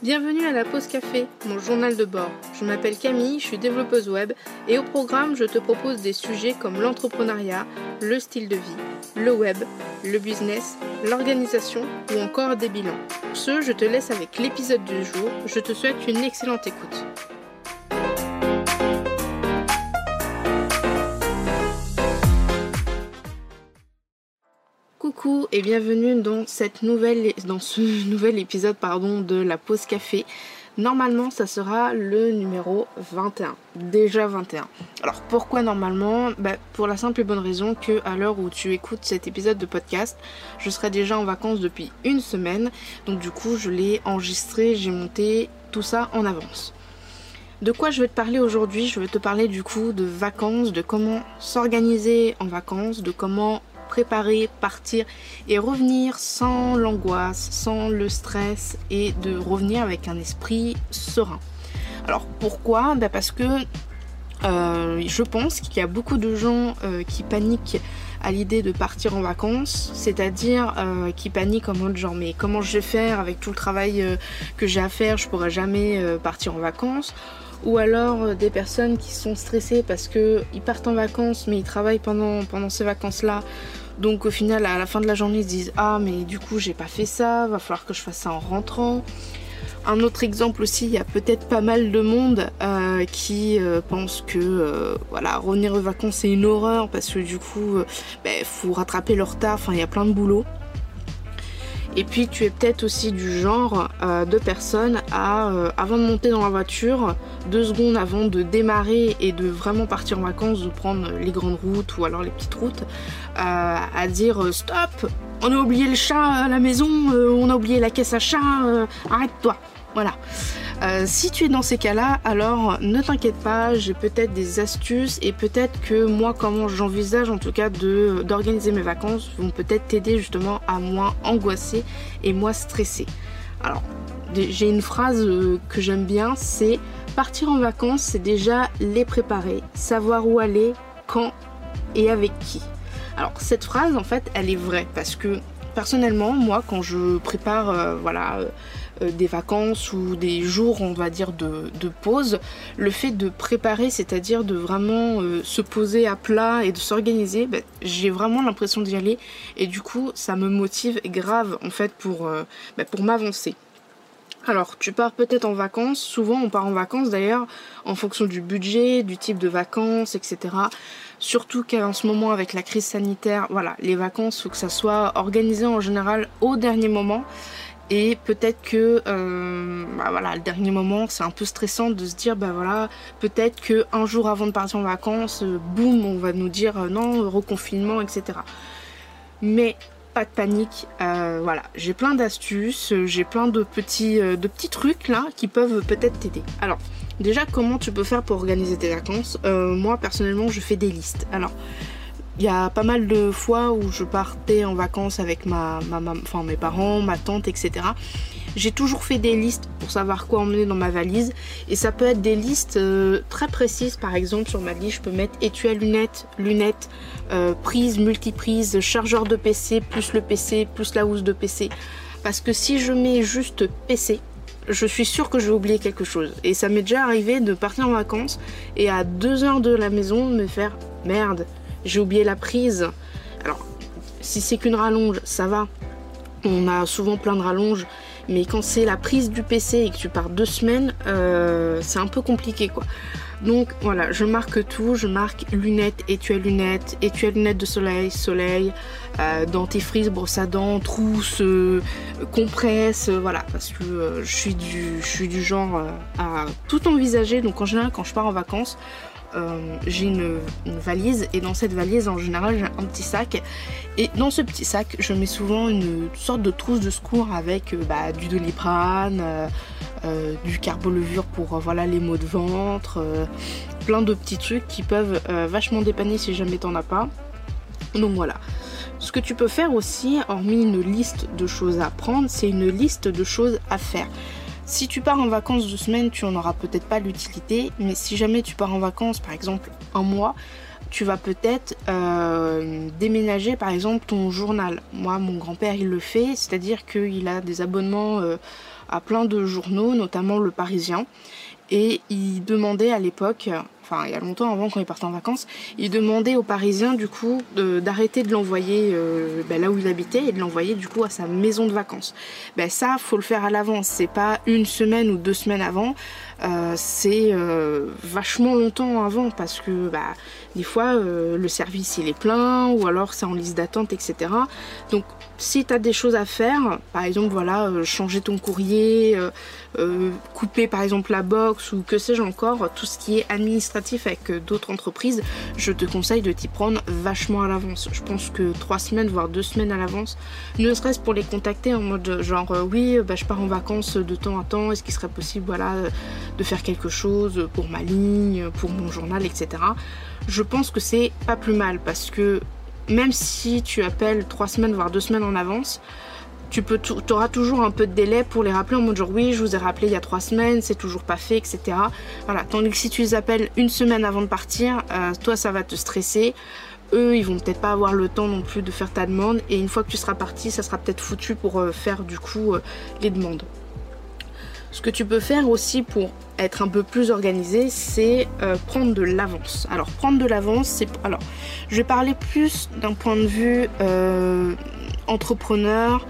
Bienvenue à la pause café, mon journal de bord. Je m'appelle Camille, je suis développeuse web et au programme, je te propose des sujets comme l'entrepreneuriat, le style de vie, le web, le business, l'organisation ou encore des bilans. Ce, je te laisse avec l'épisode du jour. Je te souhaite une excellente écoute. Et bienvenue dans, cette nouvelle, dans ce nouvel épisode pardon, de la pause café. Normalement, ça sera le numéro 21. Déjà 21. Alors pourquoi normalement? Bah, Pour la simple et bonne raison que à l'heure où tu écoutes cet épisode de podcast, je serai déjà en vacances depuis une semaine. Donc du coup, je l'ai enregistré, j'ai monté tout ça en avance. De quoi je vais te parler aujourd'hui? Je vais te parler du coup de vacances, de comment s'organiser en vacances, de comment préparer, partir et revenir sans l'angoisse, sans le stress et de revenir avec un esprit serein. Alors pourquoi? Ben Parce que euh, je pense qu'il y a beaucoup de gens euh, qui paniquent à l'idée de partir en vacances, c'est-à-dire euh, qui paniquent en mode genre mais comment je vais faire avec tout le travail que j'ai à faire, je pourrai jamais partir en vacances ou alors des personnes qui sont stressées parce que ils partent en vacances mais ils travaillent pendant, pendant ces vacances là donc au final, à la fin de la journée, ils se disent Ah, mais du coup, j'ai pas fait ça, va falloir que je fasse ça en rentrant. Un autre exemple aussi, il y a peut-être pas mal de monde euh, qui euh, pense que euh, voilà, revenir aux vacances c'est une horreur parce que du coup, il ben, faut rattraper leur retard, enfin il y a plein de boulot. Et puis tu es peut-être aussi du genre euh, de personne à, euh, avant de monter dans la voiture, deux secondes avant de démarrer et de vraiment partir en vacances, de prendre les grandes routes ou alors les petites routes, euh, à dire stop, on a oublié le chat à la maison, on a oublié la caisse à chat, arrête-toi. Voilà. Euh, si tu es dans ces cas-là, alors ne t'inquiète pas, j'ai peut-être des astuces et peut-être que moi, comment j'envisage en tout cas d'organiser mes vacances, vont peut-être t'aider justement à moins angoisser et moins stresser. Alors, j'ai une phrase euh, que j'aime bien, c'est partir en vacances, c'est déjà les préparer, savoir où aller, quand et avec qui. Alors cette phrase en fait elle est vraie parce que personnellement moi quand je prépare euh, voilà des vacances ou des jours, on va dire, de, pause, le fait de préparer, c'est-à-dire de vraiment euh, se poser à plat et de s'organiser, ben, j'ai vraiment l'impression d'y aller et du coup, ça me motive grave en fait pour, euh, ben, pour m'avancer. Alors, tu pars peut-être en vacances. Souvent, on part en vacances d'ailleurs en fonction du budget, du type de vacances, etc. Surtout qu'en ce moment, avec la crise sanitaire, voilà, les vacances, faut que ça soit organisé en général au dernier moment. Et peut-être que euh, bah voilà, le dernier moment, c'est un peu stressant de se dire, bah voilà, peut-être que un jour avant de partir en vacances, euh, boum, on va nous dire euh, non, reconfinement, etc. Mais pas de panique, voilà, j'ai plein d'astuces, j'ai plein de petits, de petits trucs là qui peuvent peut-être t'aider. Alors, déjà, comment tu peux faire pour organiser tes vacances? Moi, personnellement, je fais des listes. Alors, il y a pas mal de fois où je partais en vacances avec ma, enfin, mes parents, ma tante, etc. J'ai toujours fait des listes pour savoir quoi emmener dans ma valise. Et ça peut être des listes euh, très précises. Par exemple, sur ma liste, je peux mettre étui à lunettes, lunettes, euh, prise, multiprise, chargeur de PC, plus le PC, plus la housse de PC. Parce que si je mets juste PC, je suis sûre que je vais oublier quelque chose. Et ça m'est déjà arrivé de partir en vacances et à deux heures de la maison me faire merde, j'ai oublié la prise. Alors, si c'est qu'une rallonge, ça va. On a souvent plein de rallonges. Mais quand c'est la prise du PC et que tu pars deux semaines, euh, c'est un peu compliqué quoi. Donc voilà, je marque tout, je marque lunettes, à lunettes, à lunettes de soleil, soleil, euh, dentifrice, brosse à dents, trousse, euh, compresse, voilà, parce que je, suis du, je suis du genre à tout envisager. Donc en général, quand je pars en vacances, euh, j'ai une, valise et dans cette valise en général j'ai un petit sac et dans ce petit sac je mets souvent une sorte de trousse de secours avec euh, bah, du doliprane, euh, du carbolevure pour voilà les maux de ventre, plein de petits trucs qui peuvent vachement dépanner si jamais t'en as pas. Donc voilà. Ce que tu peux faire aussi, hormis une liste de choses à prendre, c'est une liste de choses à faire. Si tu pars en vacances deux semaines, tu en auras peut-être pas l'utilité, mais si jamais tu pars en vacances, par exemple un mois, tu vas peut-être euh, déménager par exemple ton journal. Moi, mon grand-père, il le fait, c'est-à-dire qu'il a des abonnements euh, à plein de journaux, notamment le Parisien. Et il demandait à l'époque, il y a longtemps avant quand il partait en vacances, il demandait aux Parisiens du coup d'arrêter de, l'envoyer euh, ben, là où il habitait et de l'envoyer du coup à sa maison de vacances. Ben ça, faut le faire à l'avance, c'est pas une semaine ou deux semaines avant. Euh, c'est euh, vachement longtemps avant parce que bah, des fois euh, le service il est plein ou alors c'est en liste d'attente etc. Donc si tu as des choses à faire, par exemple voilà, changer ton courrier, couper par exemple la box ou que sais-je encore, tout ce qui est administratif avec d'autres entreprises, je te conseille de t'y prendre vachement à l'avance. Je pense que trois semaines voire deux semaines à l'avance, ne serait-ce pour les contacter en mode genre oui bah, je pars en vacances de temps à temps, est-ce qu'il serait possible voilà de faire quelque chose pour ma ligne, pour mon journal, etc. Je pense que c'est pas plus mal parce que même si tu appelles trois semaines voire deux semaines en avance, tu peux auras toujours un peu de délai pour les rappeler en mode genre oui je vous ai rappelé il y a trois semaines c'est toujours pas fait etc voilà tandis que si tu les appelles une semaine avant de partir euh, toi ça va te stresser. Eux ils vont peut-être pas avoir le temps non plus de faire ta demande et une fois que tu seras parti ça sera peut-être foutu pour euh, faire du coup euh, les demandes ce que tu peux faire aussi pour être un peu plus organisé, c'est euh, prendre de l'avance. Alors prendre de l'avance, c'est alors je vais parler plus d'un point de vue euh, entrepreneur,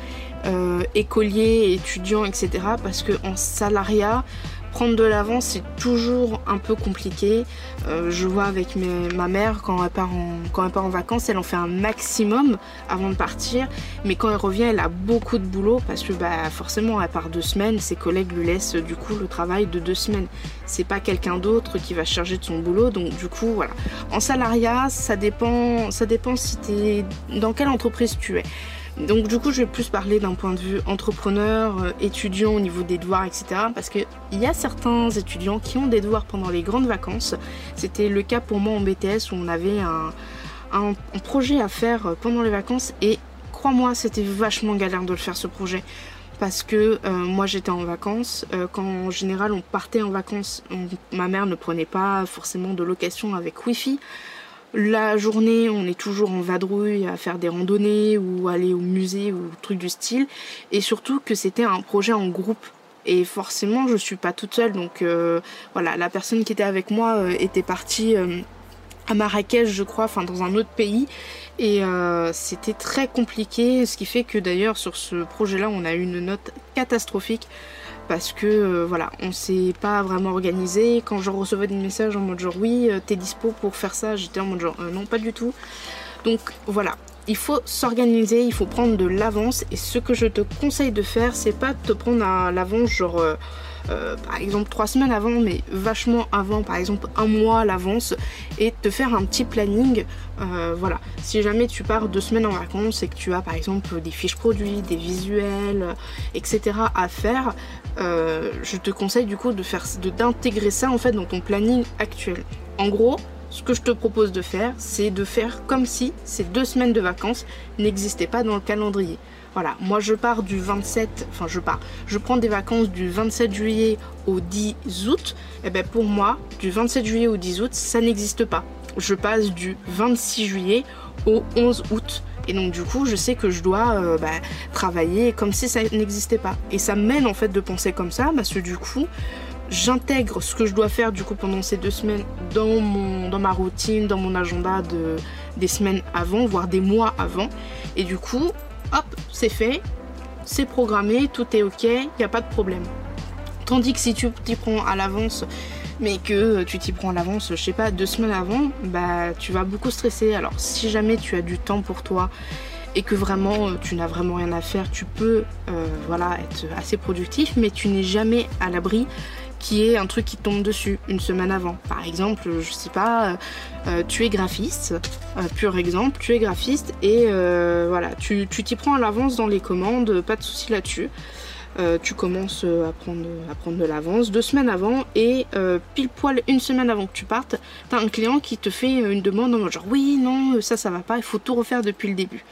euh, écolier, étudiant, etc. Parce que en salariat, prendre de l'avance c'est toujours un peu compliqué. Euh, je vois avec ma mère quand elle, part en, vacances, elle en fait un maximum avant de partir. Mais quand elle revient, elle a beaucoup de boulot parce que bah, forcément elle part deux semaines. Ses collègues lui laissent du coup le travail de deux semaines. C'est pas quelqu'un d'autre qui va charger de son boulot. Donc du coup voilà. En salariat, ça dépend, ça dépend si t'es dans quelle entreprise tu es. Donc du coup, je vais plus parler d'un point de vue entrepreneur, euh, étudiant au niveau des devoirs, etc. Parce qu'il y a certains étudiants qui ont des devoirs pendant les grandes vacances. C'était le cas pour moi en BTS où on avait un, projet à faire pendant les vacances et crois-moi, c'était vachement galère de le faire ce projet. Parce que euh, moi j'étais en vacances, euh, quand en général on partait en vacances, ma mère ne prenait pas forcément de location avec Wi-Fi. La journée, on est toujours en vadrouille à faire des randonnées ou aller au musée ou trucs du style. Et surtout que c'était un projet en groupe. Et forcément, je suis pas toute seule. Donc euh, voilà, la personne qui était avec moi euh, était partie euh, à Marrakech, je crois, enfin dans un autre pays. Et c'était très compliqué. Ce qui fait que d'ailleurs, sur ce projet-là, on a eu une note catastrophique parce que euh, voilà, on s'est pas vraiment organisé. Quand je recevais des messages en mode genre oui, euh, t'es dispo pour faire ça, j'étais en mode genre euh, non, pas du tout. Donc voilà, il faut s'organiser, il faut prendre de l'avance et ce que je te conseille de faire, c'est pas de te prendre à l'avance genre euh, par exemple trois semaines avant, mais vachement avant, par exemple un mois à l'avance, et te faire un petit planning. Euh, voilà, si jamais tu pars deux semaines en vacances et que tu as par exemple des fiches produits, des visuels, etc. à faire, euh, je te conseille du coup de faire, d'intégrer ça en fait dans ton planning actuel. En gros, ce que je te propose de faire, c'est de faire comme si ces deux semaines de vacances n'existaient pas dans le calendrier. Voilà, moi je pars du 27, enfin je pars, je prends des vacances du 27 juillet au 10 août. Et eh bien pour moi, du 27 juillet au 10 août, ça n'existe pas. Je passe du 26 juillet au 11 août. Et donc du coup, je sais que je dois euh, bah, travailler comme si ça n'existait pas. Et ça mène en fait de penser comme ça, parce que du coup, j'intègre ce que je dois faire du coup pendant ces deux semaines dans, mon, dans ma routine, dans mon agenda de, des semaines avant, voire des mois avant. Et du coup, hop, c'est fait, c'est programmé, tout est ok, il n'y a pas de problème. Tandis que si tu t'y prends à l'avance, mais que tu t'y prends à l'avance, je sais pas, deux semaines avant, bah tu vas beaucoup stresser. Alors si jamais tu as du temps pour toi et que vraiment euh, tu n'as vraiment rien à faire, tu peux euh, voilà être assez productif, mais tu n'es jamais à l'abri qui est un truc qui tombe dessus une semaine avant. Par exemple, je sais pas, euh, tu es graphiste, euh, pur exemple, tu es graphiste et euh, voilà, tu t'y prends à l'avance dans les commandes, pas de souci là-dessus. tu commences à prendre, à prendre de l'avance deux semaines avant et pile poil une semaine avant que tu partes, t'as un client qui te fait une demande en genre oui, non, ça, ça va pas, il faut tout refaire depuis le début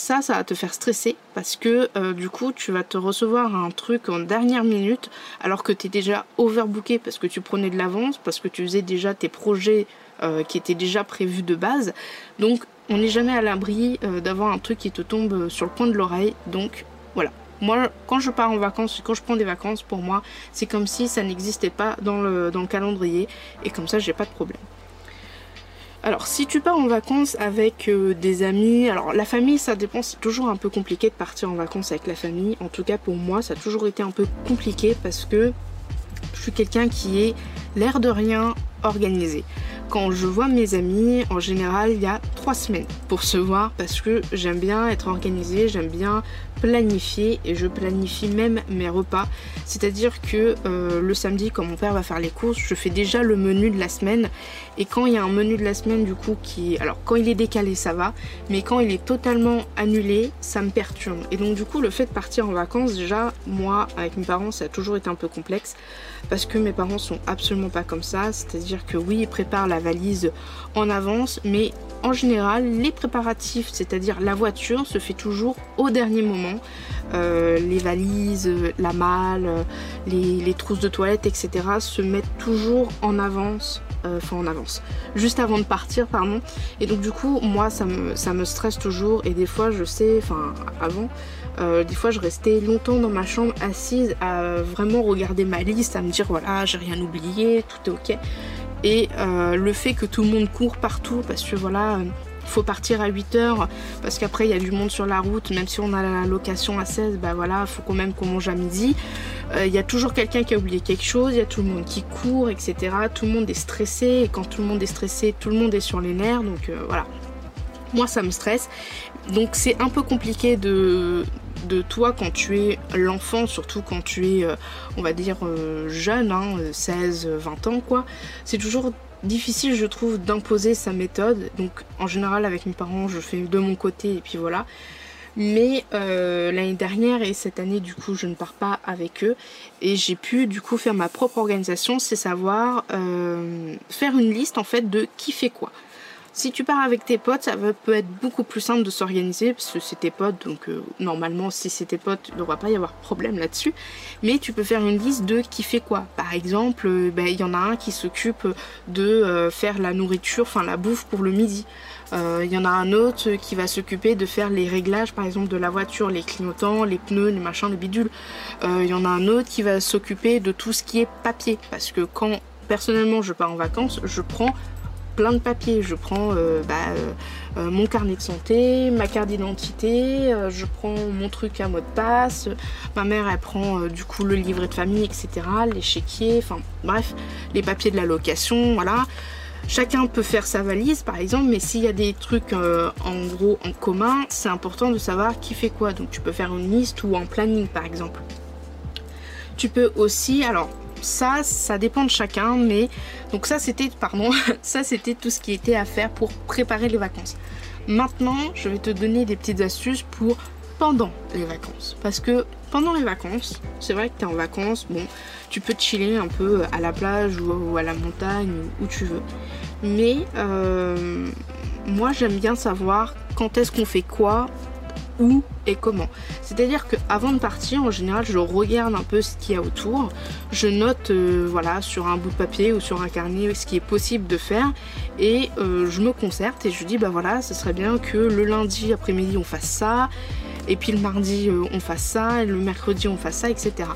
ça, ça va te faire stresser parce que euh, du coup, tu vas te recevoir un truc en dernière minute alors que tu es déjà overbooké parce que tu prenais de l'avance, parce que tu faisais déjà tes projets qui était déjà prévu de base. Donc on n'est jamais à l'abri d'avoir un truc qui te tombe sur le coin de l'oreille. Donc voilà. Moi, quand je pars en vacances, quand je prends des vacances, pour moi, c'est comme si ça n'existait pas dans le, dans le calendrier. Et comme ça, j'ai pas de problème. Alors si tu pars en vacances avec euh, des amis, alors la famille ça dépend, c'est toujours un peu compliqué de partir en vacances avec la famille. En tout cas pour moi ça a toujours été un peu compliqué parce que je suis quelqu'un qui est l'air de rien organisé. Quand je vois mes amis, en général, il y a trois semaines pour se voir parce que j'aime bien être organisée, j'aime bien planifier et je planifie même mes repas. C'est-à-dire que euh, le samedi, quand mon père va faire les courses, je fais déjà le menu de la semaine. Et quand il y a un menu de la semaine, du coup, qui. Alors, quand il est décalé, ça va. Mais quand il est totalement annulé, ça me perturbe. Et donc, du coup, le fait de partir en vacances, déjà, moi, avec mes parents, ça a toujours été un peu complexe. Parce que mes parents sont absolument pas comme ça. C'est-à-dire que oui, ils préparent la valise en avance, mais en général, les préparatifs, c'est-à-dire la voiture, se fait toujours au dernier moment. Euh, les valises, la malle, les, trousses de toilette, etc. se mettent toujours en avance, euh, enfin en avance, juste avant de partir, pardon. Et donc du coup, moi, ça me, ça me stresse toujours. Et des fois, je sais, enfin avant, euh, des fois, je restais longtemps dans ma chambre assise à vraiment regarder ma liste, à me dire voilà, j'ai rien oublié, tout est ok. Et euh, le fait que tout le monde court partout, parce que voilà, il faut partir à 8 heures, parce qu'après il y a du monde sur la route, même si on a la location à 16, bah voilà, il faut quand même qu'on mange à midi. Euh, il y a toujours quelqu'un qui a oublié quelque chose, il y a tout le monde qui court, etc. Tout le monde est stressé, et quand tout le monde est stressé, tout le monde est sur les nerfs, donc voilà. Moi ça me stresse. Donc c'est un peu compliqué de, toi quand tu es l'enfant, surtout quand tu es, euh, on va dire, euh, jeune, 16, hein, 20 ans, quoi. C'est toujours difficile, je trouve, d'imposer sa méthode. Donc, en général, avec mes parents, je fais de mon côté et puis voilà. Mais euh, l'année dernière et cette année, du coup, je ne pars pas avec eux. Et j'ai pu, du coup, faire ma propre organisation, c'est savoir faire une liste, en fait, de qui fait quoi. Si tu pars avec tes potes, ça peut être beaucoup plus simple de s'organiser parce que c'est tes potes, donc euh, normalement si c'est tes potes, il ne devrait pas y avoir de problème là-dessus. Mais tu peux faire une liste de qui fait quoi. Par exemple, euh, ben, il y en a un qui s'occupe de euh, faire la nourriture, enfin la bouffe pour le midi. Il y en a un autre qui va s'occuper de faire les réglages par exemple de la voiture, les clignotants, les pneus, les machins, les bidules. Il y en a un autre qui va s'occuper de tout ce qui est papier. Parce que quand personnellement je pars en vacances, je prends plein de papiers. Je prends euh, bah, euh, euh, mon carnet de santé, ma carte d'identité, je prends mon truc à mot de passe, ma mère elle prend du coup le livret de famille, etc., les chéquiers, enfin bref, les papiers de la location, voilà. Chacun peut faire sa valise par exemple, mais s'il y a des trucs en gros en commun, c'est important de savoir qui fait quoi. Donc tu peux faire une liste ou un planning par exemple. Tu peux aussi, alors ça, ça dépend de chacun, mais donc ça c'était, pardon, ça c'était tout ce qui était à faire pour préparer les vacances. Maintenant, je vais te donner des petites astuces pour pendant les vacances. Parce que pendant les vacances, c'est vrai que tu es en vacances, bon, tu peux chiller un peu à la plage ou, à la montagne, où tu veux. Mais euh, moi j'aime bien savoir quand est-ce qu'on fait quoi et comment. C'est-à-dire que avant de partir, en général, je regarde un peu ce qu'il y a autour. Je note euh, voilà, sur un bout de papier ou sur un carnet ce qui est possible de faire et euh, je me concerte et je dis bah voilà, ce serait bien que le lundi après-midi on fasse ça et puis le mardi euh, on fasse ça et le mercredi on fasse ça, etc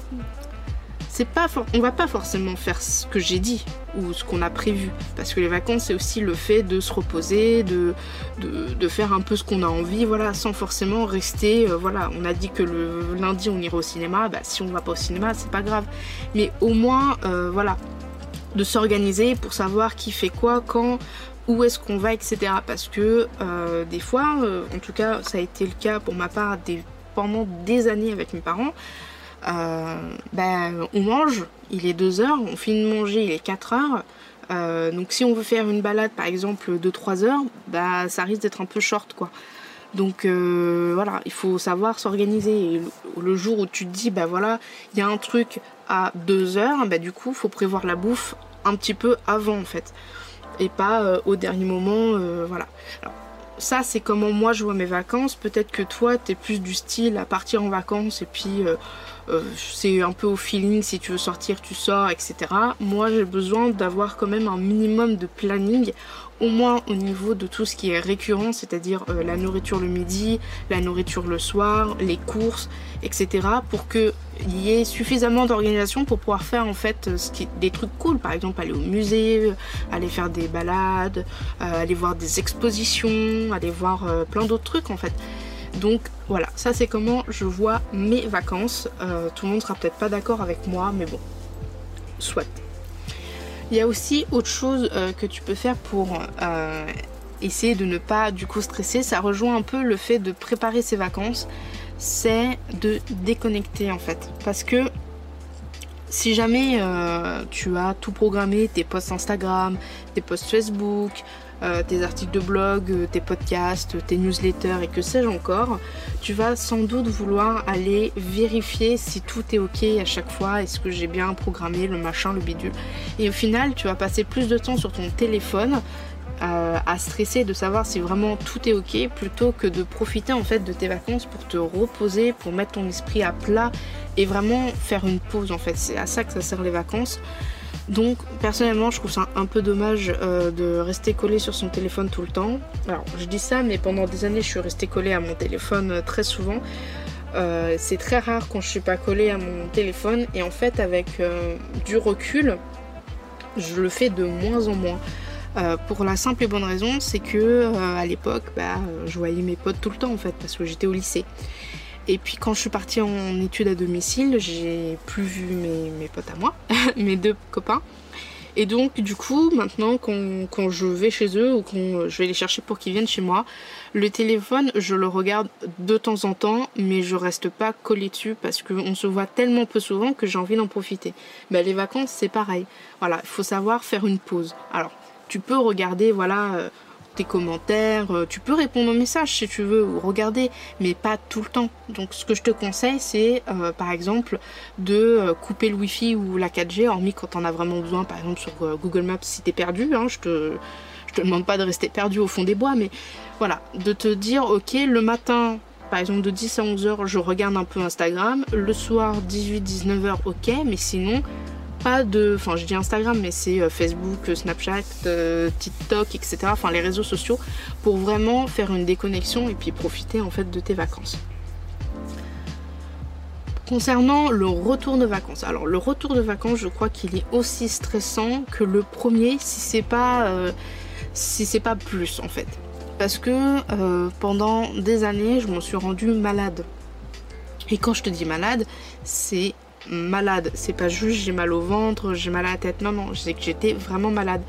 c'est pas on va pas forcément faire ce que j'ai dit ou ce qu'on a prévu parce que les vacances c'est aussi le fait de se reposer de, de, faire un peu ce qu'on a envie voilà sans forcément rester euh, voilà on a dit que le lundi on irait au cinéma bah, si on va pas au cinéma c'est pas grave. Mais au moins euh, voilà de s'organiser pour savoir qui fait quoi quand où est-ce qu'on va etc parce que euh, des fois en tout cas ça a été le cas pour ma part pendant des années avec mes parents ben, on mange, il est 2 heures, on finit de manger, il est 4 heures. Euh, donc si on veut faire une balade par exemple de 3 heures, bah, ça risque d'être un peu short quoi. Donc euh, voilà, il faut savoir s'organiser. le, jour où tu te dis, bah voilà, il y a un truc à 2 heures, bah du coup, il faut prévoir la bouffe un petit peu avant en fait. Et pas au dernier moment, voilà. ça, c'est comment moi je vois mes vacances. Peut-être que toi, tu es plus du style à partir en vacances et puis euh, euh, c'est un peu au feeling. Si tu veux sortir, tu sors, etc. Moi, j'ai besoin d'avoir quand même un minimum de planning au moins au niveau de tout ce qui est récurrent, c'est-à-dire euh, la nourriture le midi, la nourriture le soir, les courses, etc. pour qu'il y ait suffisamment d'organisation pour pouvoir faire en fait qui, des trucs cool, par exemple aller au musée, aller faire des balades, euh, aller voir des expositions, aller voir euh, plein d'autres trucs en fait. Donc voilà, ça c'est comment je vois mes vacances. tout le monde sera peut-être pas d'accord avec moi, mais bon, soit. Il y a aussi autre chose euh, que tu peux faire pour euh, essayer de ne pas du coup stresser. Ça rejoint un peu le fait de préparer ses vacances. C'est de déconnecter en fait. Parce que si jamais euh, tu as tout programmé, tes posts Instagram, tes posts Facebook, euh, tes articles de blog, euh, tes podcasts, tes newsletters et que sais-je encore, tu vas sans doute vouloir aller vérifier si tout est ok à chaque fois, est-ce que j'ai bien programmé le machin, le bidule. Et au final, tu vas passer plus de temps sur ton téléphone euh, à stresser de savoir si vraiment tout est ok plutôt que de profiter en fait de tes vacances pour te reposer, pour mettre ton esprit à plat et vraiment faire une pause en fait. C'est à ça que ça sert les vacances. Donc personnellement je trouve ça un peu dommage euh, de rester collé sur son téléphone tout le temps. Alors je dis ça mais pendant des années je suis restée collée à mon téléphone euh, très souvent. Euh, c'est très rare quand je suis pas collée à mon téléphone et en fait avec du recul je le fais de moins en moins. pour la simple et bonne raison c'est que à l'époque bah, je voyais mes potes tout le temps en fait parce que j'étais au lycée. Et puis quand je suis partie en études à domicile, j'ai plus vu mes, potes à moi, mes deux copains. Et donc du coup, maintenant quand, je vais chez eux ou quand je vais les chercher pour qu'ils viennent chez moi, le téléphone, je le regarde de temps en temps, mais je reste pas collée dessus parce qu'on se voit tellement peu souvent que j'ai envie d'en profiter. Mais les vacances, c'est pareil. Voilà, il faut savoir faire une pause. Alors, tu peux regarder, voilà, euh, tes commentaires, euh, tu peux répondre aux messages si tu veux ou regarder, mais pas tout le temps. Donc ce que je te conseille, c'est euh, par exemple de euh, couper le wifi ou la 4G, hormis quand on a vraiment besoin, par exemple sur Google Maps si t'es perdu, hein, je te je te demande pas de rester perdu au fond des bois, mais voilà, de te dire ok le matin par exemple de 10 à 11 heures je regarde un peu Instagram, le soir 18-19 heures ok, mais sinon de. Enfin, je dis Instagram, mais c'est euh, Facebook, euh, Snapchat, euh, TikTok, etc. Enfin, les réseaux sociaux pour vraiment faire une déconnexion et puis profiter en fait de tes vacances. Concernant le retour de vacances, alors le retour de vacances, je crois qu'il est aussi stressant que le premier, si c'est pas, si c'est pas plus en fait, parce que pendant des années, je me suis rendue malade. Et quand je te dis malade, c'est malade. C'est pas juste j'ai mal au ventre, j'ai mal à la tête. Non, non, c'est que j'étais vraiment malade.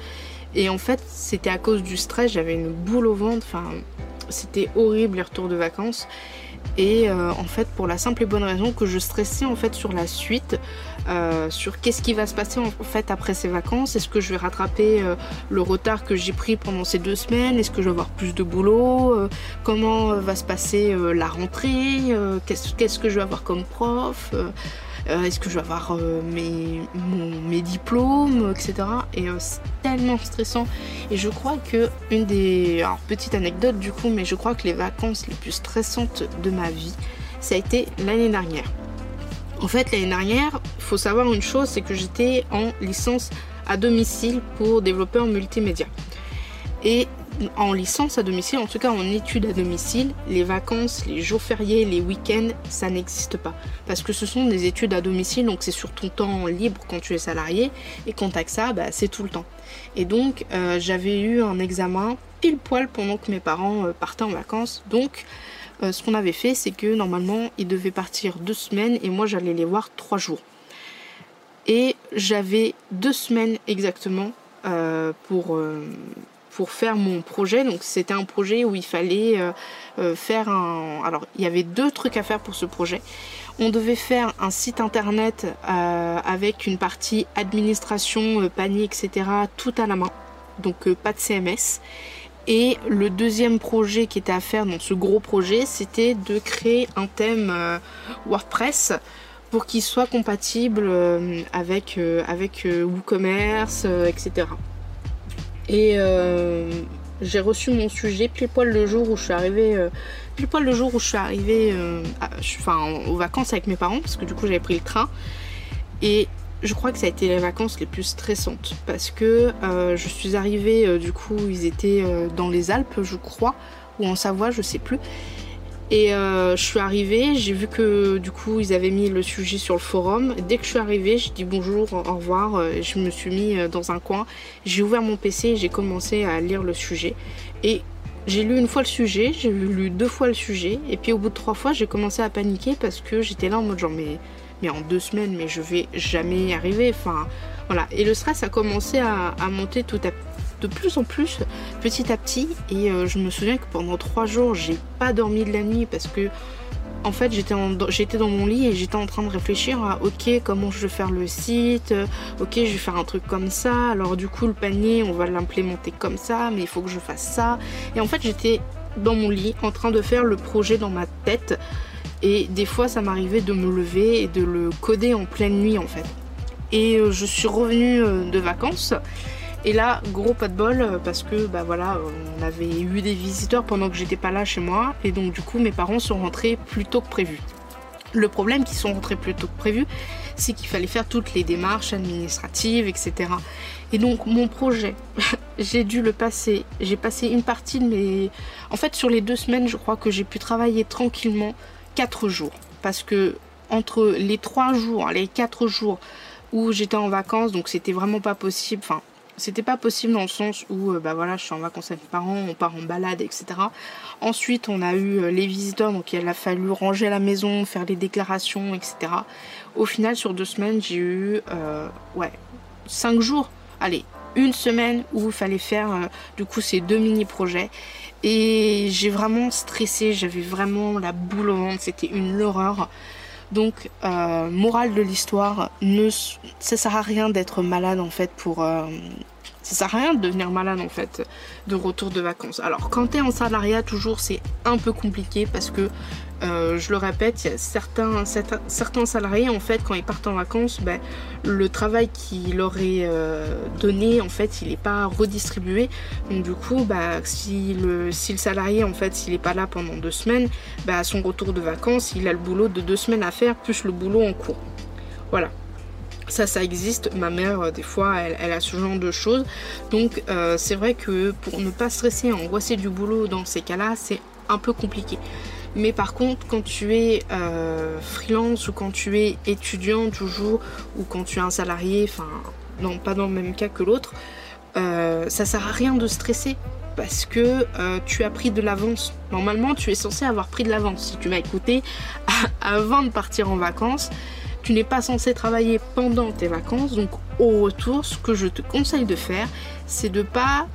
Et en fait, c'était à cause du stress, j'avais une boule au ventre. Enfin, c'était horrible les retours de vacances. Et euh, en fait, pour la simple et bonne raison que je stressais en fait sur la suite, euh, sur qu'est-ce qui va se passer en fait après ces vacances. Est-ce que je vais rattraper euh, le retard que j'ai pris pendant ces deux semaines? Est-ce que je vais avoir plus de boulot? Comment va se passer la rentrée? Qu'est-ce que je vais avoir comme prof? Est-ce que je vais avoir euh, mes, mes diplômes, etc. Et euh, c'est tellement stressant. Et je crois que une des... Alors petite anecdote du coup, mais je crois que les vacances les plus stressantes de ma vie, ça a été l'année dernière. En fait, l'année dernière, il faut savoir une chose, c'est que j'étais en licence à domicile pour développeur multimédia. Et en licence à domicile, en tout cas en études à domicile, les vacances, les jours fériés, les week-ends, ça n'existe pas. Parce que ce sont des études à domicile, donc c'est sur ton temps libre quand tu es salarié, et quand t'as que ça, bah, c'est tout le temps. Et donc euh, j'avais eu un examen pile poil pendant que mes parents euh, partaient en vacances, donc euh, ce qu'on avait fait, c'est que normalement ils devaient partir deux semaines, et moi j'allais les voir trois jours. Et j'avais deux semaines exactement pour pour faire mon projet. Donc c'était un projet où il fallait euh, euh, faire un... Alors il y avait deux trucs à faire pour ce projet. On devait faire un site internet euh, avec une partie administration, panier, etc. tout à la main. Donc pas de CMS. Et le deuxième projet qui était à faire dans ce gros projet, c'était de créer un thème WordPress pour qu'il soit compatible avec, avec WooCommerce, etc. Et euh, J'ai reçu mon sujet pile poil le jour où je suis arrivée, euh, poil le jour où je suis arrivée, euh, enfin aux vacances avec mes parents parce que du coup j'avais pris le train. Et je crois que ça a été les vacances les plus stressantes parce que je suis arrivée du coup ils étaient dans les Alpes je crois ou en Savoie je sais plus et je suis arrivée, j'ai vu que du coup ils avaient mis le sujet sur le forum. Dès que je suis arrivée, j'ai dit bonjour, au revoir. Je me suis mis dans un coin, j'ai ouvert mon PC et j'ai commencé à lire le sujet. Et j'ai lu une fois le sujet, j'ai lu deux fois le sujet, et puis au bout de trois fois, j'ai commencé à paniquer parce que j'étais là en mode genre, mais, mais en deux semaines, mais je vais jamais y arriver. Enfin, voilà. Et le stress a commencé à, monter tout à, de plus en plus, petit à petit. Et euh, je me souviens que pendant trois jours, j'ai pas dormi de la nuit parce que en fait, j'étais dans mon lit et j'étais en train de réfléchir à ok, comment je vais faire le site, euh, ok, je vais faire un truc comme ça. Alors, du coup, le panier, on va l'implémenter comme ça, mais il faut que je fasse ça. Et en fait, j'étais dans mon lit en train de faire le projet dans ma tête. Et des fois, ça m'arrivait de me lever et de le coder en pleine nuit en fait. Et euh, je suis revenue de vacances et là, gros pas de bol euh, parce que bah voilà, on avait eu des visiteurs pendant que j'étais pas là chez moi et donc du coup mes parents sont rentrés plus tôt que prévu. Le problème qu'ils sont rentrés plus tôt que prévu, c'est qu'il fallait faire toutes les démarches administratives, etc. Et donc mon projet, j'ai dû le passer. J'ai passé une partie de mes... En fait sur les deux semaines, je crois que j'ai pu travailler tranquillement quatre jours. Parce que entre les trois jours, les quatre jours où j'étais en vacances, donc c'était vraiment pas possible. Enfin, c'était pas possible dans le sens où euh, bah je suis en vacances avec mes parents, on part en balade, etc. Ensuite on a eu euh, les visiteurs, donc il a fallu ranger la maison, faire les déclarations, etc. Au final sur deux semaines j'ai eu euh, ouais cinq jours, allez une semaine où il fallait faire du coup ces deux mini projets et j'ai vraiment stressé, j'avais vraiment la boule au ventre, c'était une horreur. Donc, euh, morale de l'histoire, ne, ça sert à rien d'être malade en fait pour. Euh, ça sert à rien de devenir malade en fait de retour de vacances. Alors, quand tu es en salariat, toujours c'est un peu compliqué parce que euh, je le répète, certains, salariés, en fait, quand ils partent en vacances, ben, le travail qu'il leur est euh, donné, en fait, il n'est pas redistribué. Donc, du coup, bah, si, le, salarié, en fait, s'il n'est pas là pendant deux semaines, bah, à son retour de vacances, il a le boulot de deux semaines à faire, plus le boulot en cours. Voilà. Ça, ça existe. Ma mère, euh, des fois, elle, a ce genre de choses. Donc, c'est vrai que pour ne pas stresser, angoisser du boulot dans ces cas-là, c'est un peu compliqué. Mais par contre, quand tu es euh, freelance ou quand tu es étudiant toujours ou quand tu es un salarié, enfin, non, pas dans le même cas que l'autre, euh, ça sert à rien de stresser parce que euh, tu as pris de l'avance. Normalement, tu es censé avoir pris de l'avance. Si tu m'as écouté avant de partir en vacances, tu n'es pas censé travailler pendant tes vacances. Donc, au retour, ce que je te conseille de faire, c'est de pas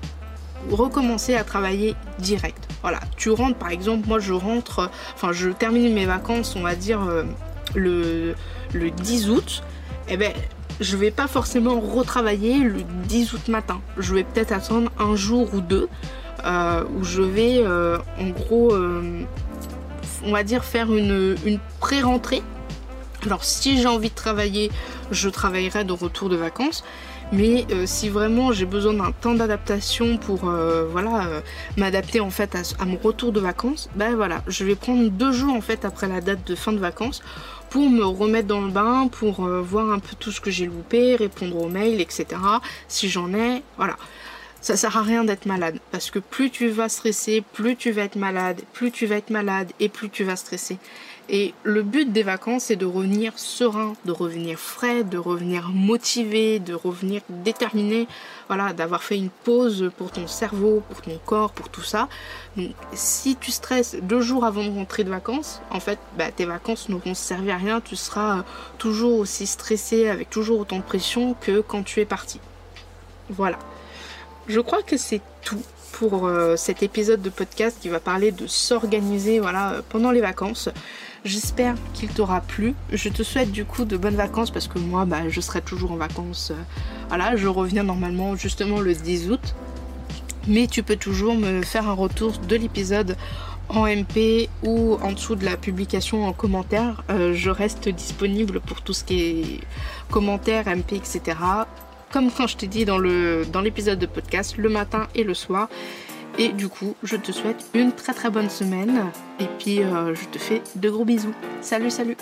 recommencer à travailler direct. Voilà, tu rentres par exemple, moi je rentre, enfin je termine mes vacances, on va dire euh, le, le 10 août, et eh ben je vais pas forcément retravailler le 10 août matin. Je vais peut-être attendre un jour ou deux euh, où je vais euh, en gros, on va dire faire une, une pré-rentrée. Alors si j'ai envie de travailler, je travaillerai de retour de vacances. Mais euh, si vraiment j'ai besoin d'un temps d'adaptation pour euh, voilà euh, m'adapter en fait à, mon retour de vacances, ben voilà, je vais prendre deux jours en fait après la date de fin de vacances pour me remettre dans le bain, pour voir un peu tout ce que j'ai loupé, répondre aux mails, etc. Si j'en ai, voilà. Ça sert à rien d'être malade parce que plus tu vas stresser, plus tu vas être malade, plus tu vas être malade et plus tu vas stresser. Et le but des vacances, c'est de revenir serein, de revenir frais, de revenir motivé, de revenir déterminé, voilà, d'avoir fait une pause pour ton cerveau, pour ton corps, pour tout ça. Donc, si tu stresses deux jours avant de rentrer de vacances, en fait, bah, tes vacances n'auront servi à rien. Tu seras toujours aussi stressé, avec toujours autant de pression que quand tu es parti. Voilà. Je crois que c'est tout pour euh, cet épisode de podcast qui va parler de s'organiser voilà, pendant les vacances. J'espère qu'il t'aura plu. Je te souhaite du coup de bonnes vacances parce que moi bah, je serai toujours en vacances. Euh, voilà, je reviens normalement justement le 10 août. Mais tu peux toujours me faire un retour de l'épisode en MP ou en dessous de la publication en commentaire. Euh, je reste disponible pour tout ce qui est commentaires, MP, etc. Comme quand je t'ai dit dans l'épisode dans de podcast, le matin et le soir. Et du coup, je te souhaite une très très bonne semaine. Et puis, euh, je te fais de gros bisous. Salut, salut